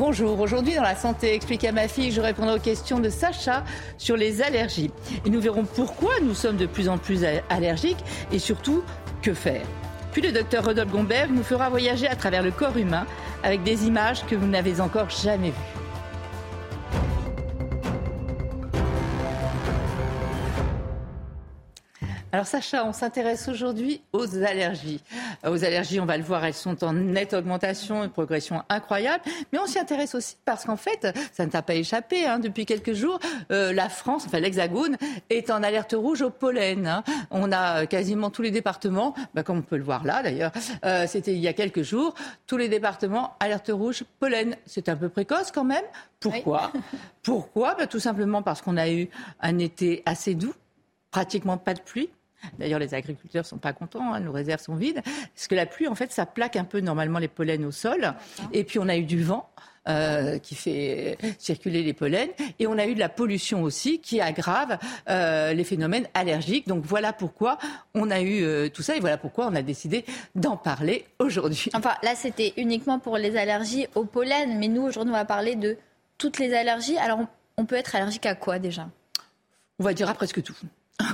Bonjour, aujourd'hui dans la santé explique à ma fille, je répondrai aux questions de Sacha sur les allergies. Et nous verrons pourquoi nous sommes de plus en plus allergiques et surtout que faire. Puis le docteur Rodolphe Gomberg nous fera voyager à travers le corps humain avec des images que vous n'avez encore jamais vues. Alors Sacha, on s'intéresse aujourd'hui aux allergies. Euh, aux allergies, on va le voir, elles sont en nette augmentation, une progression incroyable. Mais on s'y intéresse aussi parce qu'en fait, ça ne t'a pas échappé, hein, depuis quelques jours, euh, la France, enfin l'Hexagone, est en alerte rouge au pollen. Hein. On a quasiment tous les départements, bah, comme on peut le voir là d'ailleurs, euh, c'était il y a quelques jours, tous les départements alerte rouge pollen. C'est un peu précoce quand même. Pourquoi? Pourquoi? Bah, Tout simplement parce qu'on a eu un été assez doux, pratiquement pas de pluie. D'ailleurs, les agriculteurs sont pas contents, hein, nos réserves sont vides. Parce que la pluie, en fait, ça plaque un peu normalement les pollens au sol. Et puis, on a eu du vent. Euh, qui fait circuler les pollens. Et on a eu de la pollution aussi qui aggrave euh, les phénomènes allergiques. Donc voilà pourquoi on a eu euh, tout ça et voilà pourquoi on a décidé d'en parler aujourd'hui. Enfin, là, c'était uniquement pour les allergies au pollen. Mais nous, aujourd'hui, on va parler de toutes les allergies. Alors, on peut être allergique à quoi déjà? On va dire à presque tout.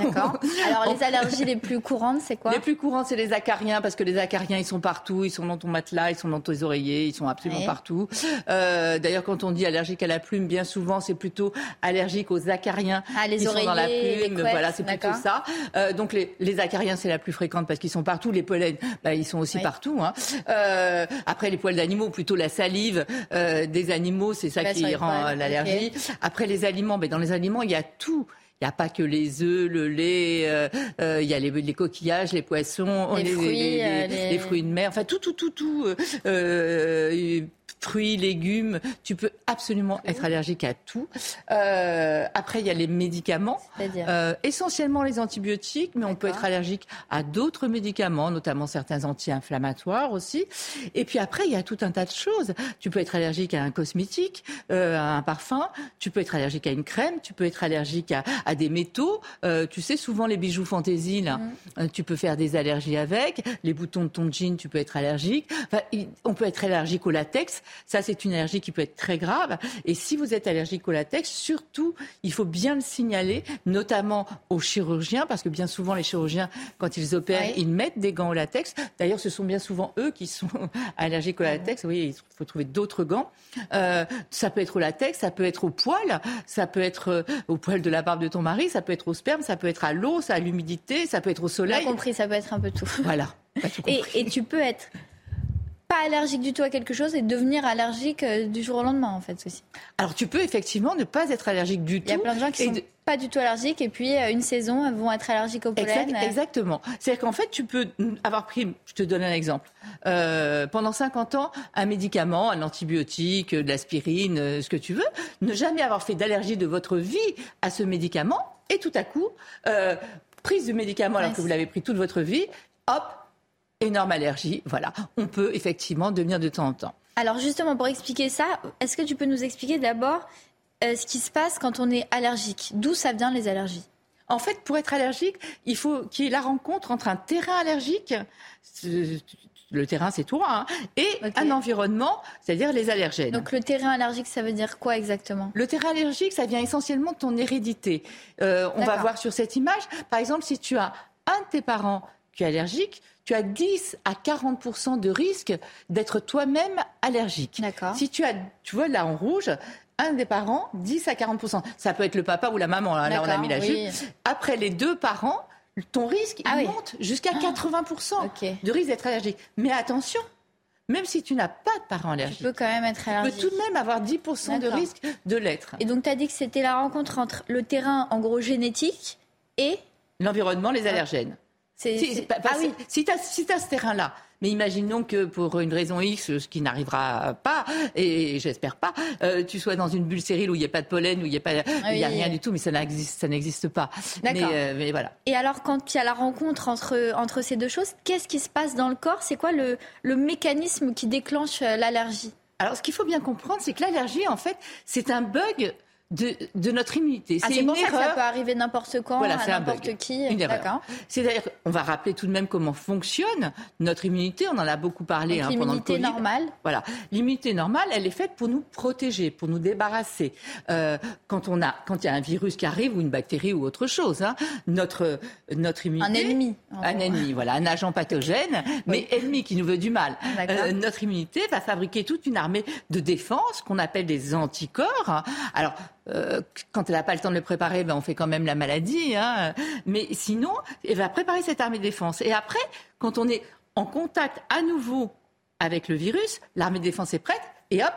D'accord. Alors les allergies les plus courantes, c'est quoi Les plus courantes, c'est les acariens, parce que les acariens, ils sont partout, ils sont dans ton matelas, ils sont dans tes oreillers, ils sont absolument partout. Euh, D'ailleurs, quand on dit allergique à la plume, bien souvent, c'est plutôt allergique aux acariens ah, les qui sont dans la plume. Les voilà, c'est plutôt ça. Euh, donc les, les, acariens, c'est la plus fréquente parce qu'ils sont partout. Les pollens, bah, ils sont aussi partout. Hein. Euh, après, les poils d'animaux, plutôt la salive euh, des animaux, c'est ça qui rend l'allergie. Après, les aliments, ben, dans les aliments, il y a tout. Il n'y a pas que les œufs, le lait, euh, euh, il y a les, les, coquillages, les poissons, les, les, fruits, les, les, fruits de mer, enfin tout, tout, tout, tout. Euh, fruits, légumes, tu peux absolument être allergique à tout. Euh, après, il y a les médicaments, euh, essentiellement les antibiotiques, mais on peut être allergique à d'autres médicaments, notamment certains anti-inflammatoires aussi. Et puis après, il y a tout un tas de choses. Tu peux être allergique à un cosmétique, euh, à un parfum, tu peux être allergique à une crème, tu peux être allergique à, à des métaux. Euh, tu sais, souvent les bijoux fantaisie, là, mmh. tu peux faire des allergies avec. Les boutons de ton jean, tu peux être allergique. Enfin, on peut être allergique au latex. Ça, c'est une allergie qui peut être très grave. Et si vous êtes allergique au latex, surtout, il faut bien le signaler, notamment aux chirurgiens, parce que bien souvent, les chirurgiens, quand ils opèrent, ils mettent des gants au latex. D'ailleurs, ce sont bien souvent eux qui sont allergiques au latex. Oui, il faut trouver d'autres gants. Euh, ça peut être au latex, ça peut être au poil, ça peut être euh, au poil de la barbe de ton mari, ça peut être au sperme, ça peut être à l'eau, à l'humidité, ça peut être au soleil. J'ai compris, ça peut être un peu tout. Voilà. Et, et tu peux être pas allergique du tout à quelque chose et devenir allergique euh, du jour au lendemain, en fait, aussi. Alors, tu peux effectivement ne pas être allergique du tout. Il y a plein de gens qui sont pas du tout allergiques et puis euh, une saison vont être allergiques au pollen. Exact, exactement. C'est-à-dire qu'en fait, tu peux avoir pris, je te donne un exemple, euh, pendant 50 ans, un médicament, un antibiotique, de l'aspirine, euh, ce que tu veux, ne jamais avoir fait d'allergie de votre vie à ce médicament et tout à coup, euh, prise du médicament alors que vous l'avez pris toute votre vie, hop, énorme allergie. Voilà, on peut effectivement devenir de temps en temps. Alors justement, pour expliquer ça, est-ce que tu peux nous expliquer d'abord euh, ce qui se passe quand on est allergique? D'où ça vient les allergies? En fait, pour être allergique, il faut qu'il y ait la rencontre entre un terrain allergique, le terrain c'est toi, hein, et okay. un environnement, c'est-à-dire les allergènes. Donc le terrain allergique, ça veut dire quoi exactement? Le terrain allergique, ça vient essentiellement de ton hérédité. Euh, on va voir sur cette image, par exemple, si tu as un de tes parents qui est allergique, tu as 10 à 40 de risque d'être toi-même allergique. Si tu as, tu vois là en rouge, un des parents, 10 à 40 Ça peut être le papa ou la maman, hein, là, là on a mis la oui. jupe. Après les deux parents, ton risque ah il oui. monte jusqu'à 80 okay. de risque d'être allergique. Mais attention, même si tu n'as pas de parents allergiques, tu peux quand même être allergique. Tu peux tout de même avoir 10 de risque de l'être. Et donc tu as dit que c'était la rencontre entre le terrain en gros génétique et l'environnement, les allergènes. Si, ah oui. si tu as, si as, ce terrain-là, Mais imaginons que pour une raison X, ce qui n'arrivera pas, et j'espère pas, euh, tu sois dans une bulle stérile où il n'y a pas de pollen, où il n'y a, pas, il y a rien du tout, mais ça n'existe, ça n'existe pas. D'accord. Mais, mais, voilà. Et alors, quand il y a la rencontre entre, entre ces deux choses, qu'est-ce qui se passe dans le corps? C'est quoi le, le mécanisme qui déclenche l'allergie? Alors, ce qu'il faut bien comprendre, c'est que l'allergie, en fait, c'est un bug de, de, notre immunité. Ah, c'est pour ça que ça peut arriver n'importe quand, à n'importe qui. Une erreur. C'est-à-dire qu'on va rappeler tout de même comment fonctionne notre immunité. On en a beaucoup parlé hein, pendant le Covid. L'immunité normale. Voilà. L'immunité normale, elle est faite pour nous protéger, pour nous débarrasser. Euh, quand on a, quand il y a un virus qui arrive ou une bactérie ou autre chose, hein, notre notre immunité. Un ennemi. Un ennemi, voilà, un agent pathogène, mais ennemi qui nous veut du mal. Euh, notre immunité va fabriquer toute une armée de défense qu'on appelle des anticorps. Alors euh, quand elle n'a pas le temps de le préparer, ben on fait quand même la maladie. Hein. Mais sinon, elle va préparer cette armée de défense. Et après, quand on est en contact à nouveau avec le virus, l'armée de défense est prête et hop,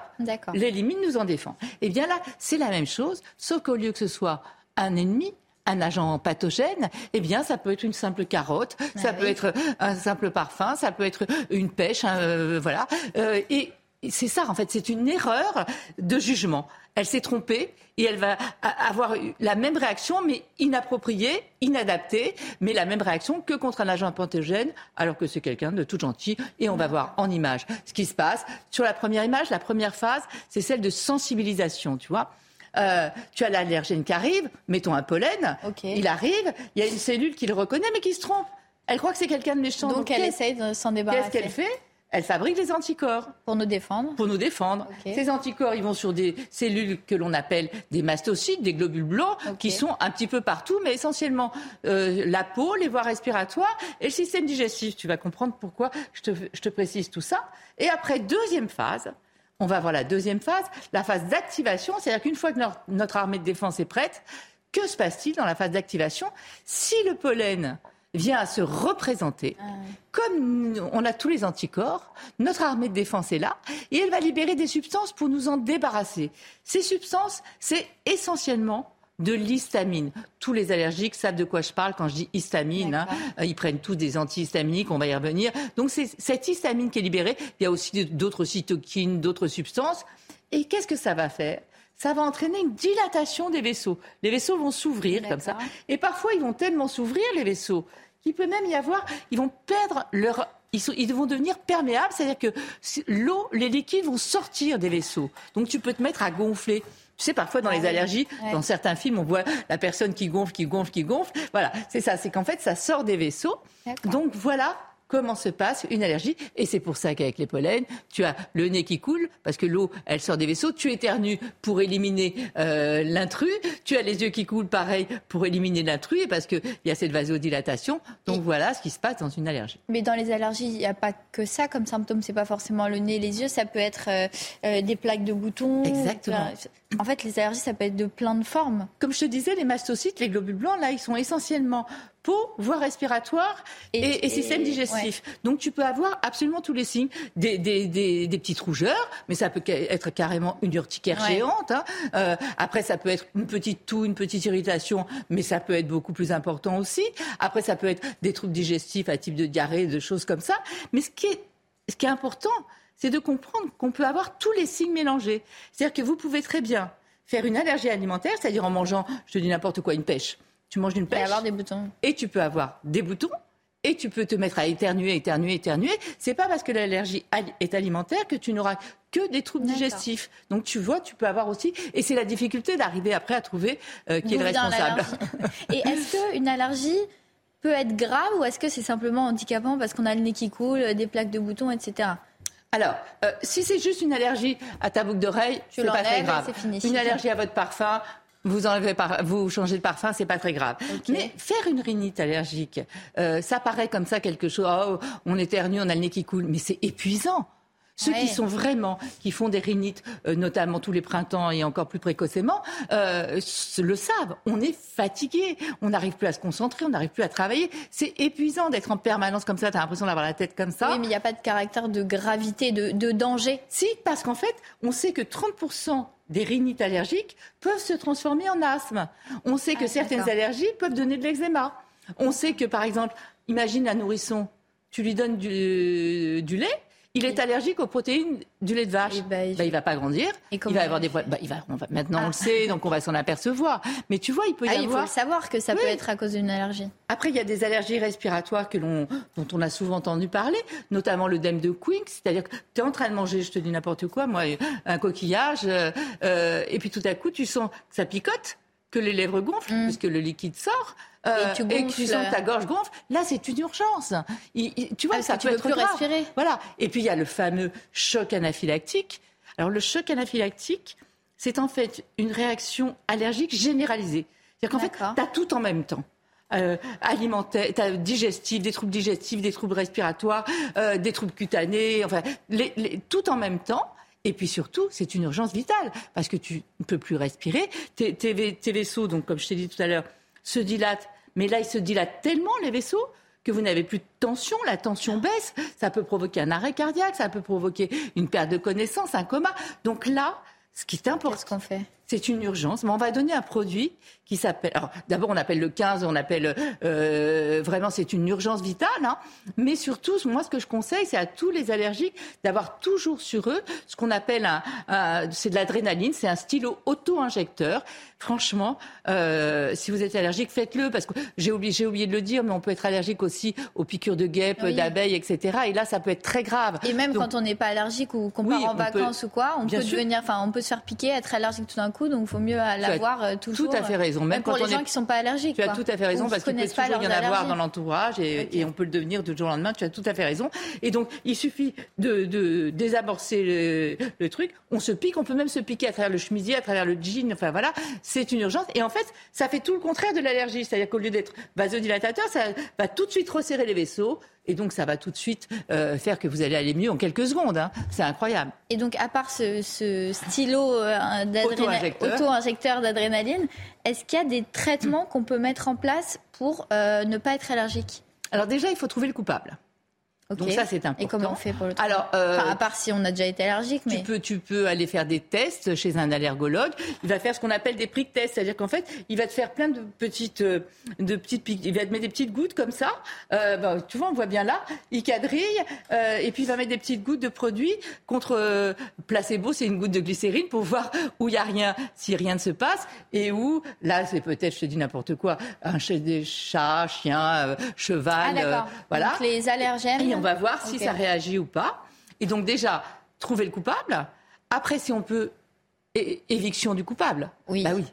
l'élimine, nous en défend. Et eh bien là, c'est la même chose, sauf qu'au lieu que ce soit un ennemi, un agent pathogène, eh bien, ça peut être une simple carotte, ah ça peut être un simple parfum, ça peut être une pêche, hein, euh, voilà. Euh, et c'est ça, en fait, c'est une erreur de jugement elle s'est trompée et elle va avoir la même réaction, mais inappropriée, inadaptée, mais la même réaction que contre un agent pathogène, alors que c'est quelqu'un de tout gentil. Et on va voir en image ce qui se passe. Sur la première image, la première phase, c'est celle de sensibilisation, tu vois. Euh, tu as l'allergène qui arrive, mettons un pollen, il arrive, il y a une cellule qui le reconnaît mais qui se trompe. Elle croit que c'est quelqu'un de méchant. Donc, elle essaye de s'en débarrasser. Qu'est-ce qu'elle fait? Elle fabrique des anticorps. Pour nous défendre Pour nous défendre. Ces anticorps, ils vont sur des cellules que l'on appelle des mastocytes, des globules blancs, qui sont un petit peu partout, mais essentiellement euh, la peau, les voies respiratoires et le système digestif. Tu vas comprendre pourquoi je te, je te précise tout ça. Et après, deuxième phase, on va voir la deuxième phase, la phase d'activation, c'est-à-dire qu'une fois que notre armée de défense est prête, que se passe-t-il dans la phase d'activation? Si le pollen vient à se représenter. Ah Comme on a tous les anticorps, notre armée de défense est là et elle va libérer des substances pour nous en débarrasser. Ces substances, c'est essentiellement de l'histamine. Tous les allergiques savent de quoi je parle quand je dis histamine. Hein. Ils prennent tous des antihistaminiques, on va y revenir. Donc c'est cette histamine qui est libérée. Il y a aussi d'autres cytokines, d'autres substances. Et qu'est-ce que ça va faire? Ça va entraîner une dilatation des vaisseaux. Les vaisseaux vont s'ouvrir comme ça. Et parfois, ils vont tellement s'ouvrir, les vaisseaux, qu'il peut même y avoir, ils vont perdre leur ils, vont devenir perméables, c'est-à-dire que l'eau, les liquides vont sortir des vaisseaux. Donc tu peux te mettre à gonfler. Tu sais, parfois dans ah les allergies, dans certains films, on voit la personne qui gonfle, qui gonfle, qui gonfle. Voilà, c'est ça. C'est qu'en fait, ça sort des vaisseaux. Donc voilà comment se passe une allergie. Et c'est pour ça qu'avec les pollens, tu as le nez qui coule, parce que l'eau, elle sort des vaisseaux. Tu éternues pour éliminer euh, l'intrus. Tu as les yeux qui coulent, pareil, pour éliminer l'intrus, et parce qu'il y a cette vasodilatation. Donc voilà ce qui se passe dans une allergie. Mais dans les allergies, il n'y a pas que ça comme symptôme. C'est pas forcément le nez, les yeux. Ça peut être euh, euh, des plaques de boutons. Exactement. En fait, les allergies, ça peut être de plein de formes. Comme je te disais, les mastocytes, les globules blancs, là, ils sont essentiellement peau, voie respiratoire et, système digestif. Donc tu peux avoir absolument tous les signes, des, des, des, des, petites rougeurs, mais ça peut être carrément une urticaire géante. Hein. Euh, après, ça peut être une petite toux, une petite irritation, mais ça peut être beaucoup plus important aussi. Après, ça peut être des troubles digestifs à type de diarrhée, de choses comme ça. Mais ce qui est, ce qui est important, c'est de comprendre qu'on peut avoir tous les signes mélangés. C'est-à-dire que vous pouvez très bien faire une allergie alimentaire, c'est-à-dire en mangeant, je te dis n'importe quoi, une pêche tu manges une pêche. Et avoir des boutons. Et tu peux avoir des boutons. Et tu peux te mettre à éternuer, éternuer, éternuer. C'est pas parce que l'allergie est alimentaire que tu n'auras que des troubles digestifs. Donc tu vois, tu peux avoir aussi, et c'est la difficulté d'arriver après à trouver euh, qui est le responsable. et est-ce qu'une allergie peut être grave ou est-ce que c'est simplement handicapant parce qu'on a le nez qui coule, des plaques de boutons, etc. Alors, euh, si c'est juste une allergie à ta boucle d'oreille, c'est pas très grave. Une allergie à votre parfum, vous enlevez par, vous changez de parfum, c'est pas très grave. Mais faire une rhinite allergique, euh, ça paraît comme ça quelque chose. Oh, on éternue, on a le nez qui coule, mais c'est épuisant. Ceux qui sont vraiment, qui font des rhinites, euh, notamment tous les printemps et encore plus précocement, euh, le savent. On est fatigué, on n'arrive plus à se concentrer, on n'arrive plus à travailler. C'est épuisant d'être en permanence comme ça. Tu as l'impression d'avoir la tête comme ça. Oui, mais il n'y a pas de caractère de gravité, de, de danger. Si, parce qu'en fait, on sait que 30% des rhinites allergiques peuvent se transformer en asthme. On sait que ah, certaines allergies peuvent donner de l'eczéma. On sait que, par exemple, imagine un nourrisson tu lui donnes du, du lait, il est allergique aux protéines du lait de vache. Eh ben, bah, il... va pas grandir. il va avoir des bah, il va, maintenant on le ah. sait, donc on va s'en apercevoir. Mais tu vois, il peut y ah, avoir. Il faut savoir que ça peut être à cause d'une allergie. Après, il y a des allergies respiratoires que l'on, dont on a souvent entendu parler, notamment le dème de Quink, c'est-à-dire que tu es en train de manger, je te dis n'importe quoi, moi, un coquillage, euh, euh, et puis tout à coup, tu sens que ça picote que les lèvres gonflent, mm. puisque le liquide sort, euh, et, que tu sens ta gorge gonfle, là c'est une urgence. tu vois, ah, ça peut être plus respirer. Voilà. Et puis il y a le fameux choc anaphylactique. Alors le choc anaphylactique, c'est en fait une réaction allergique généralisée. C'est-à-dire qu'en fait, tu as tout en même temps. Euh, alimentaire, as digestif, des troubles digestifs, des troubles respiratoires, euh, des troubles cutanés, enfin, les, tout en même temps. Et puis surtout, c'est une urgence vitale parce que tu ne peux plus respirer. Tes, vaisseaux, donc comme je t'ai dit tout à l'heure, se dilatent. Mais là, ils se dilatent tellement les vaisseaux que vous n'avez plus de tension, la tension baisse, ça peut provoquer un arrêt cardiaque, ça peut provoquer une perte de connaissance, un coma. Donc là, ce qui est important, Qu'est-ce qu'on fait? C'est une urgence, mais on va donner un produit qui s'appelle. Alors d'abord, on appelle le 15, on appelle euh, vraiment, c'est une urgence vitale. Hein, mais surtout, moi, ce que je conseille, c'est à tous les allergiques d'avoir toujours sur eux ce qu'on appelle un, c'est de l'adrénaline, c'est un stylo auto-injecteur. Franchement, euh, si vous êtes allergique, faites-le parce que j'ai oublié, j'ai oublié de le dire, mais on peut être allergique aussi aux piqûres de guêpes, d'abeilles, etc. Et là, ça peut être très grave. Et même quand on n'est pas allergique ou qu'on part en vacances ou quoi, on peut devenir, enfin, on peut se faire piquer, être allergique tout d'un coup donc il faut mieux l'avoir euh, toujours. Tout à fait raison. Même, pour les gens qui ne sont pas allergiques. Tu as tout à fait raison, parce qu'il peut toujours y en avoir dans l'entourage et, on peut le devenir du jour au lendemain. Tu as tout à fait raison. Et donc, il suffit de, désamorcer le, truc. On se pique, on peut même se piquer à travers le chemisier, à travers le jean. Enfin voilà, c'est une urgence. Et en fait, ça fait tout le contraire de l'allergie. C'est-à-dire qu'au lieu d'être vasodilatateur, ça va tout de suite resserrer les vaisseaux et donc, ça va tout de suite euh, faire que vous allez aller mieux en quelques secondes. Hein. C'est incroyable. Et donc, à part ce, stylo euh, auto-injecteur d'adrénaline, est-ce qu'il y a des traitements qu'on peut mettre en place pour euh, ne pas être allergique? Alors déjà, il faut trouver le coupable. Donc ça, c'est important. Et comment on fait pour le trouver Alors, euh, à part si on a déjà été allergique, mais tu peux, tu peux aller faire des tests chez un allergologue. Il va faire ce qu'on appelle des prick tests, c'est-à-dire qu'en fait, il va te faire plein de petites, euh, de petites, il va te mettre des petites gouttes comme ça. Euh, ben, tu vois, on voit bien là. Il quadrille euh, et puis il va mettre des petites gouttes de produits contre placebo, c'est une goutte de glycérine pour voir où il y a rien, si rien ne se passe et où là, c'est peut-être, je te dis n'importe quoi, un des chats, chien, cheval, ah, voilà. Donc les allergènes on va voir si ça réagit ou pas. Et donc déjà, trouver le coupable. Après, si on peut, éviction du coupable. Oui. Bah oui.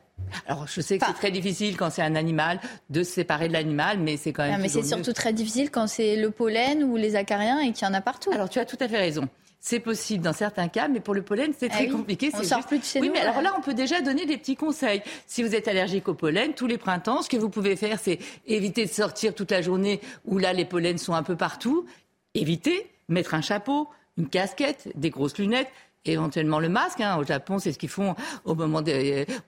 Alors, je sais que c'est très difficile quand c'est un animal de se séparer de l'animal, mais c'est quand même. Non, mais c'est surtout très difficile quand c'est le pollen ou les acariens et qu'il y en a partout. Alors, tu as tout à fait raison. C'est possible dans certains cas, mais pour le pollen, c'est ah très compliqué. On sort plus de chez oui, nous. mais alors là, on peut déjà donner des petits conseils. Si vous êtes allergique au pollen, tous les printemps, ce que vous pouvez faire, c'est éviter de sortir toute la journée où là, les pollens sont un peu partout éviter, mettre un chapeau, une casquette, des grosses lunettes, éventuellement le masque. Hein. Au Japon, c'est ce qu'ils font au moment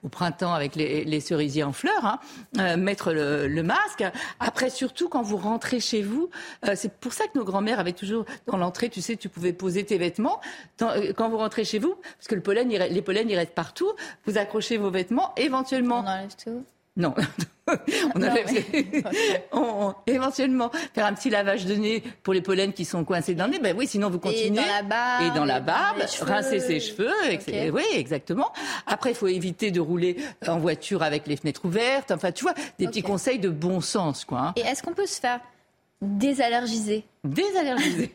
au printemps avec les, cerisiers en fleurs. Hein. Euh, mettre le, masque. Après, surtout quand vous rentrez chez vous, euh, c'est pour ça que nos grands-mères avaient toujours dans l'entrée, tu sais, tu pouvais poser tes vêtements euh, quand vous rentrez chez vous, parce que le pollen, les pollens, ils restent partout. Vous accrochez vos vêtements, éventuellement. On enlève tout. Non. on a on, éventuellement faire un petit lavage de nez pour les pollens qui sont coincés dans le nez. Ben oui, sinon vous continuez. Et dans la barbe. Et dans la barbe, rincer ses cheveux. Oui, exactement. Après, il faut éviter de rouler en voiture avec les fenêtres ouvertes. Enfin, tu vois, des petits conseils de bon sens, quoi. Hein. Et est-ce qu'on peut se faire désallergiser Désallergiser.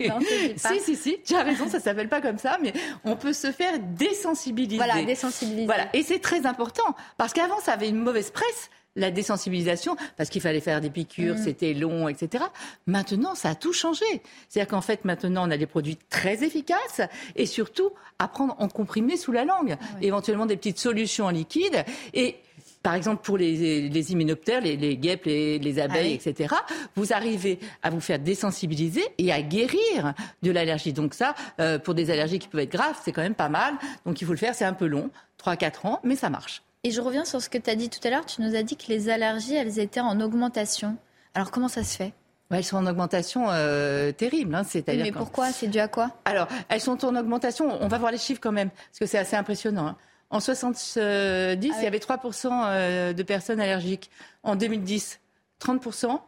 si, si, si, tu as raison, ça s'appelle pas comme ça, mais on peut se faire désensibiliser. Voilà, désensibiliser. Voilà, et c'est très important, parce qu'avant, ça avait une mauvaise presse, la désensibilisation, parce qu'il fallait faire des piqûres, mm. c'était long, etc. Maintenant, ça a tout changé. C'est-à-dire qu'en fait, maintenant, on a des produits très efficaces, et surtout, à prendre en comprimé sous la langue. Ah Éventuellement, des petites solutions en liquide, et par exemple, pour les, les hyménoptères, les, les guêpes, les, les abeilles, ah etc., vous arrivez à vous faire désensibiliser et à guérir de l'allergie. Donc ça, euh, pour des allergies qui peuvent être graves, c'est quand même pas mal. Donc il faut le faire, c'est un peu long, 3-4 ans, mais ça marche. Et je reviens sur ce que tu as dit tout à l'heure. Tu nous as dit que les allergies, elles étaient en augmentation. Alors comment ça se fait? Elles sont en augmentation euh, terrible. Hein, mais pourquoi? C'est dû à quoi? Alors, elles sont en augmentation. On va voir les chiffres quand même, parce que c'est assez impressionnant. Hein. En 70, ah il y avait 3% euh, de personnes allergiques. En 2010, 30%.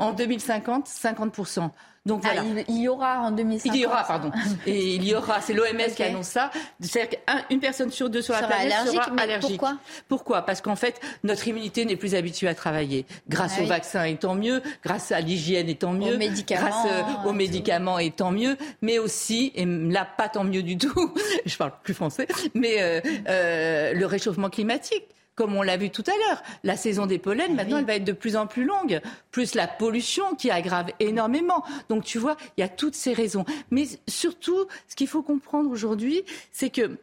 En 2050, 50%. Donc ah, il, y aura en 2050. Il y aura, pardon. Et il y aura, c'est l'OMS qui annonce ça. C'est-à-dire qu'une personne sur deux sur la planète allergique, sera allergique. Pourquoi? Pourquoi? Parce qu'en fait, notre immunité n'est plus habituée à travailler. Grâce ah au vaccin, et tant mieux. Grâce à l'hygiène, et tant mieux. Aux médicaments. Grâce euh, aux médicaments, et tant mieux. Mais aussi, et là, pas tant mieux du tout. je parle plus français. Mais euh, euh, le réchauffement climatique comme on l'a vu tout à l'heure. La saison des pollens, maintenant, elle va être de plus en plus longue, plus la pollution qui aggrave énormément. Donc, tu vois, il y a toutes ces raisons. Mais surtout, ce qu'il faut comprendre aujourd'hui, c'est que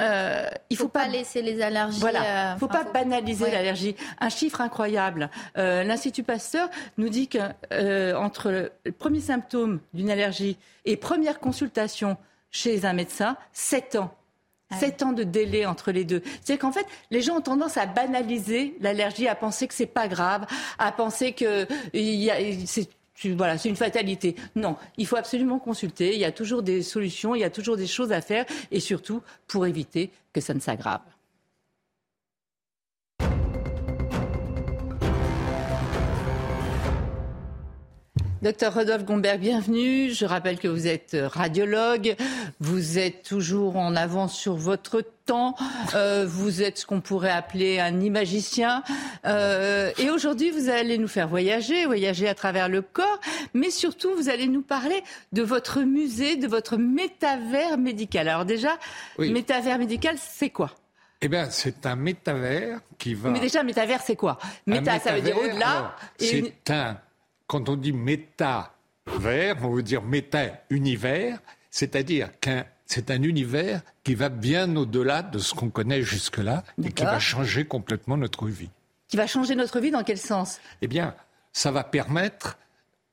euh, il faut, faut pas, laisser les allergies. Voilà, euh, faut pas banaliser l'allergie. Un chiffre incroyable. Euh, L'Institut Pasteur nous dit que euh, entre le premier symptôme d'une allergie et première consultation chez un médecin, 7 ans. Ah Sept ans de délai entre les deux. C'est qu'en fait, les gens ont tendance à banaliser l'allergie, à penser que c'est pas grave, à penser que voilà, c'est une fatalité. Non, il faut absolument consulter. Il y a toujours des solutions, il y a toujours des choses à faire, et surtout pour éviter que ça ne s'aggrave. Docteur Rodolphe Gomberg, bienvenue. Je rappelle que vous êtes radiologue. Vous êtes toujours en avance sur votre temps. Euh, vous êtes ce qu'on pourrait appeler un imagicien. Euh, et aujourd'hui, vous allez nous faire voyager, voyager à travers le corps. Mais surtout, vous allez nous parler de votre musée, de votre métavers médical. Alors déjà, métavers médical, c'est quoi? Eh bien, c'est un métavers qui va. Mais déjà, métavers, c'est quoi? Méta, ça veut dire au-delà. C'est un quand on dit méta-vert, on veut dire méta-univers, c'est-à-dire qu'un c'est un univers qui va bien au-delà de ce qu'on connaît jusque-là et qui va changer complètement notre vie. Qui va changer notre vie dans quel sens? Eh bien, ça va permettre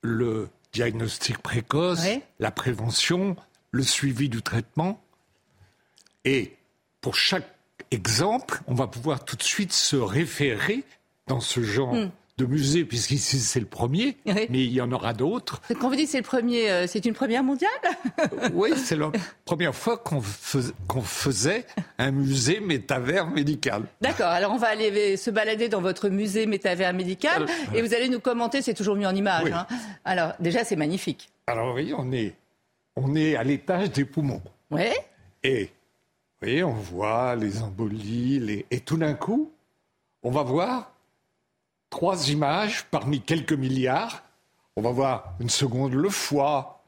le diagnostic précoce, la prévention, le suivi du traitement. Et pour chaque exemple, on va pouvoir tout de suite se référer dans ce genre hmm de musée, puisqu'ici c'est le premier, mais il y en aura d'autres. Quand vous dites c'est le premier, euh, c'est une première mondiale Oui, c'est la première fois qu'on faisait un musée métavers médical. D'accord, alors on va aller se balader dans votre musée métavers médical et vous allez nous commenter, c'est toujours mieux en image. Hein. Alors déjà c'est magnifique. Alors oui, on est, on est à l'étage des poumons. Oui. Et vous voyez, on voit les embolies, les... et tout d'un coup, on va voir trois images parmi quelques milliards. On va voir une seconde le foie,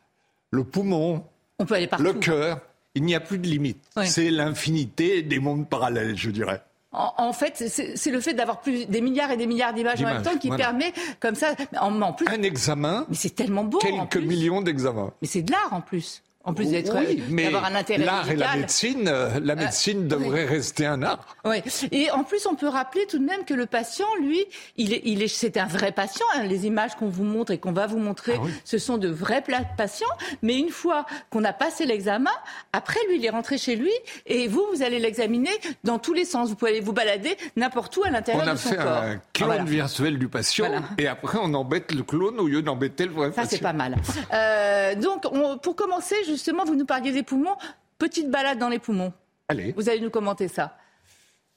le poumon, le cœur. Il n'y a plus de limite. C'est l'infinité des mondes parallèles, je dirais. En, fait, c'est le fait d'avoir plus des milliards et des milliards d'images en même temps qui permet, comme ça, en, plus. Un examen. Mais c'est tellement beau. Quelques millions d'examens. Mais c'est de l'art en plus. En plus d'être, oui, mais un intérêt l'art et la médecine, euh, la euh, médecine devrait rester un art. Oui. Et en plus, on peut rappeler tout de même que le patient, lui, il est, il est, c'est un vrai patient. Hein. Les images qu'on vous montre et qu'on va vous montrer, ah ce sont de vrais patients. Mais une fois qu'on a passé l'examen, après, lui, il est rentré chez lui et vous, vous allez l'examiner dans tous les sens. Vous pouvez aller vous balader n'importe où à l'intérieur de son corps. On a fait un clone virtuel du patient et après, on embête le clone au lieu d'embêter le vrai patient. Ça, c'est pas mal. Euh, donc, on, pour commencer, je justement, vous nous parliez des poumons. Petite balade dans les poumons. Allez. Vous allez nous commenter ça.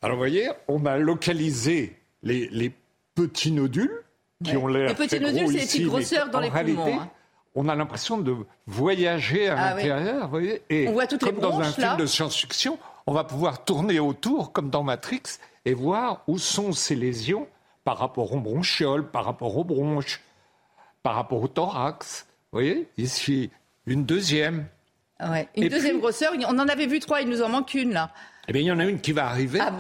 Alors, vous voyez, on a localisé les, petits nodules qui ont l'air. Les petits nodules, c'est les petites grosseurs dans les poumons. Hein. On a l'impression de voyager à ah l'intérieur, vous voyez, et on voit toutes comme dans un film de science-fiction, on va pouvoir tourner autour, comme dans Matrix, et voir où sont ces lésions par rapport aux bronchioles, par rapport aux bronches, par rapport au thorax. Vous voyez, ici, une deuxième. Une deuxième grosseur. On en avait vu trois, il nous en manque une là. Eh bien, il y en a une qui va arriver. Ah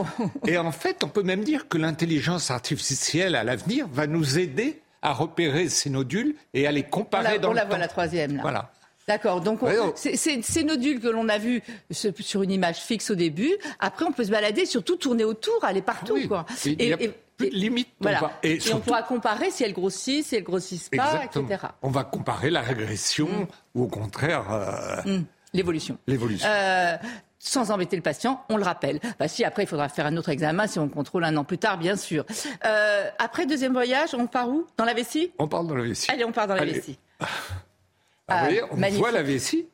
Et en fait, on peut même dire que l'intelligence artificielle à l'avenir va nous aider à repérer ces nodules et à les comparer dans on la voit la troisième là. Voilà. D'accord. Donc, ces nodules que l'on a vus sur une image fixe au début, après, on peut se balader, surtout tourner autour, aller partout. Ah quoi. Et, et, plus de limite. Voilà. Et, on pourra comparer si elles grossissent, si elles grossissent pas, etc. On va comparer la régression mm. ou au contraire. Euh, mm. L'évolution. L'évolution. Euh, sans embêter le patient, on le rappelle. Bah, si après il faudra faire un autre examen, si on contrôle un an plus tard, bien sûr. Euh, après deuxième voyage, on part où? Dans la vessie? On part dans la vessie. Allez, on part dans la vessie. Ah, vous voyez, on voit la vessie.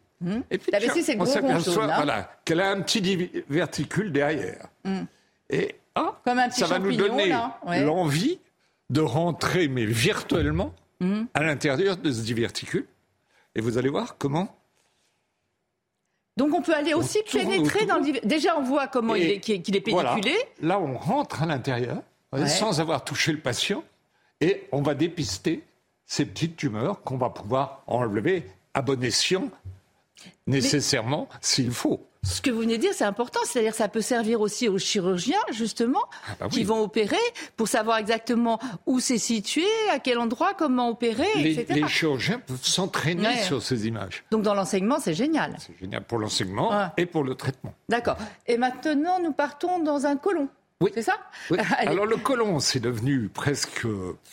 Et puis, la vessie, c'est on s'aperçoit voilà, qu'elle a un petit verticule derrière. Et ah, Comme un petit ça va nous donner l'envie de rentrer, mais virtuellement, mmh. à l'intérieur de ce diverticule. Et vous allez voir comment donc on peut aller aussi pénétrer dans le... Déjà on voit comment il est, qu'il est pédiculé. Là on rentre à l'intérieur sans avoir touché le patient et on va dépister ces petites tumeurs qu'on va pouvoir enlever à bon escient nécessairement s'il faut. Ce que vous venez de dire, c'est important. C'est-à-dire que ça peut servir aussi aux chirurgiens, justement, ah bah qui vont opérer pour savoir exactement où c'est situé, à quel endroit, comment opérer, les, etc. Les chirurgiens peuvent s'entraîner sur ces images. Donc dans l'enseignement, c'est génial. C'est génial pour l'enseignement et pour le traitement. D'accord. Et maintenant, nous partons dans un colon. Oui. C'est ça Alors le colon, c'est devenu presque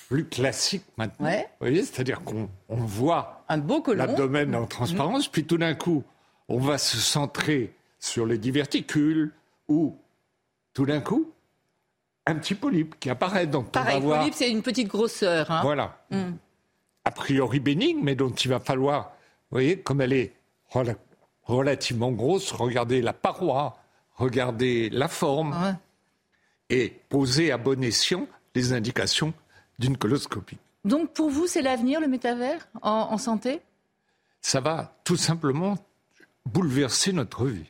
plus classique maintenant. Vous voyez, c'est-à-dire qu'on voit l'abdomen en transparence, puis tout d'un coup, on va se centrer sur les diverticules ou tout d'un coup, un petit polype qui apparaît. Donc Pareil, polype, c'est une petite grosseur. Hein. Voilà. Hmm. A priori bénigne, mais dont il va falloir, vous voyez, comme elle est relativement grosse, regarder la paroi, regarder la forme et poser à bon escient les indications d'une coloscopie. Donc pour vous, c'est l'avenir, le métavers, en santé? Ça va tout simplement bouleverser notre vie.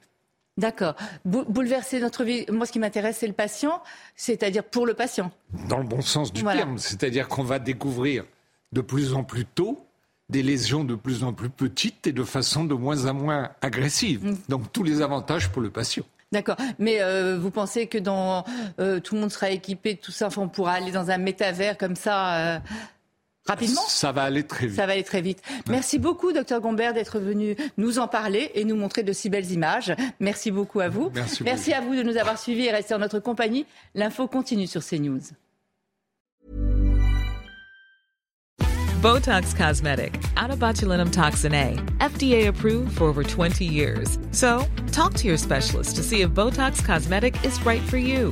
D'accord. bouleverser notre vie. Moi, ce qui m'intéresse, c'est le patient, c'est-à-dire pour le patient. Dans le bon sens du terme. C'est-à-dire qu'on va découvrir de plus en plus tôt des lésions de plus en plus petites et de façon de moins en moins agressive. Mm. Donc, tous les avantages pour le patient. D'accord. Mais euh, vous pensez que dans euh, tout le monde sera équipé de tout ça, on pourra aller dans un métavers comme ça euh, Rapidement Ça va aller très vite. Ça va aller très vite. Merci beaucoup, docteur Gombert, d'être venu nous en parler et nous montrer de si belles images. Merci beaucoup à vous. Merci, Merci à vous de nous avoir suivis et rester en notre compagnie. L'info continue sur CNews. Botox Cosmetic, out toxin A, FDA approved for over 20 years. So, talk to your specialist to see if Botox Cosmetic is right for you.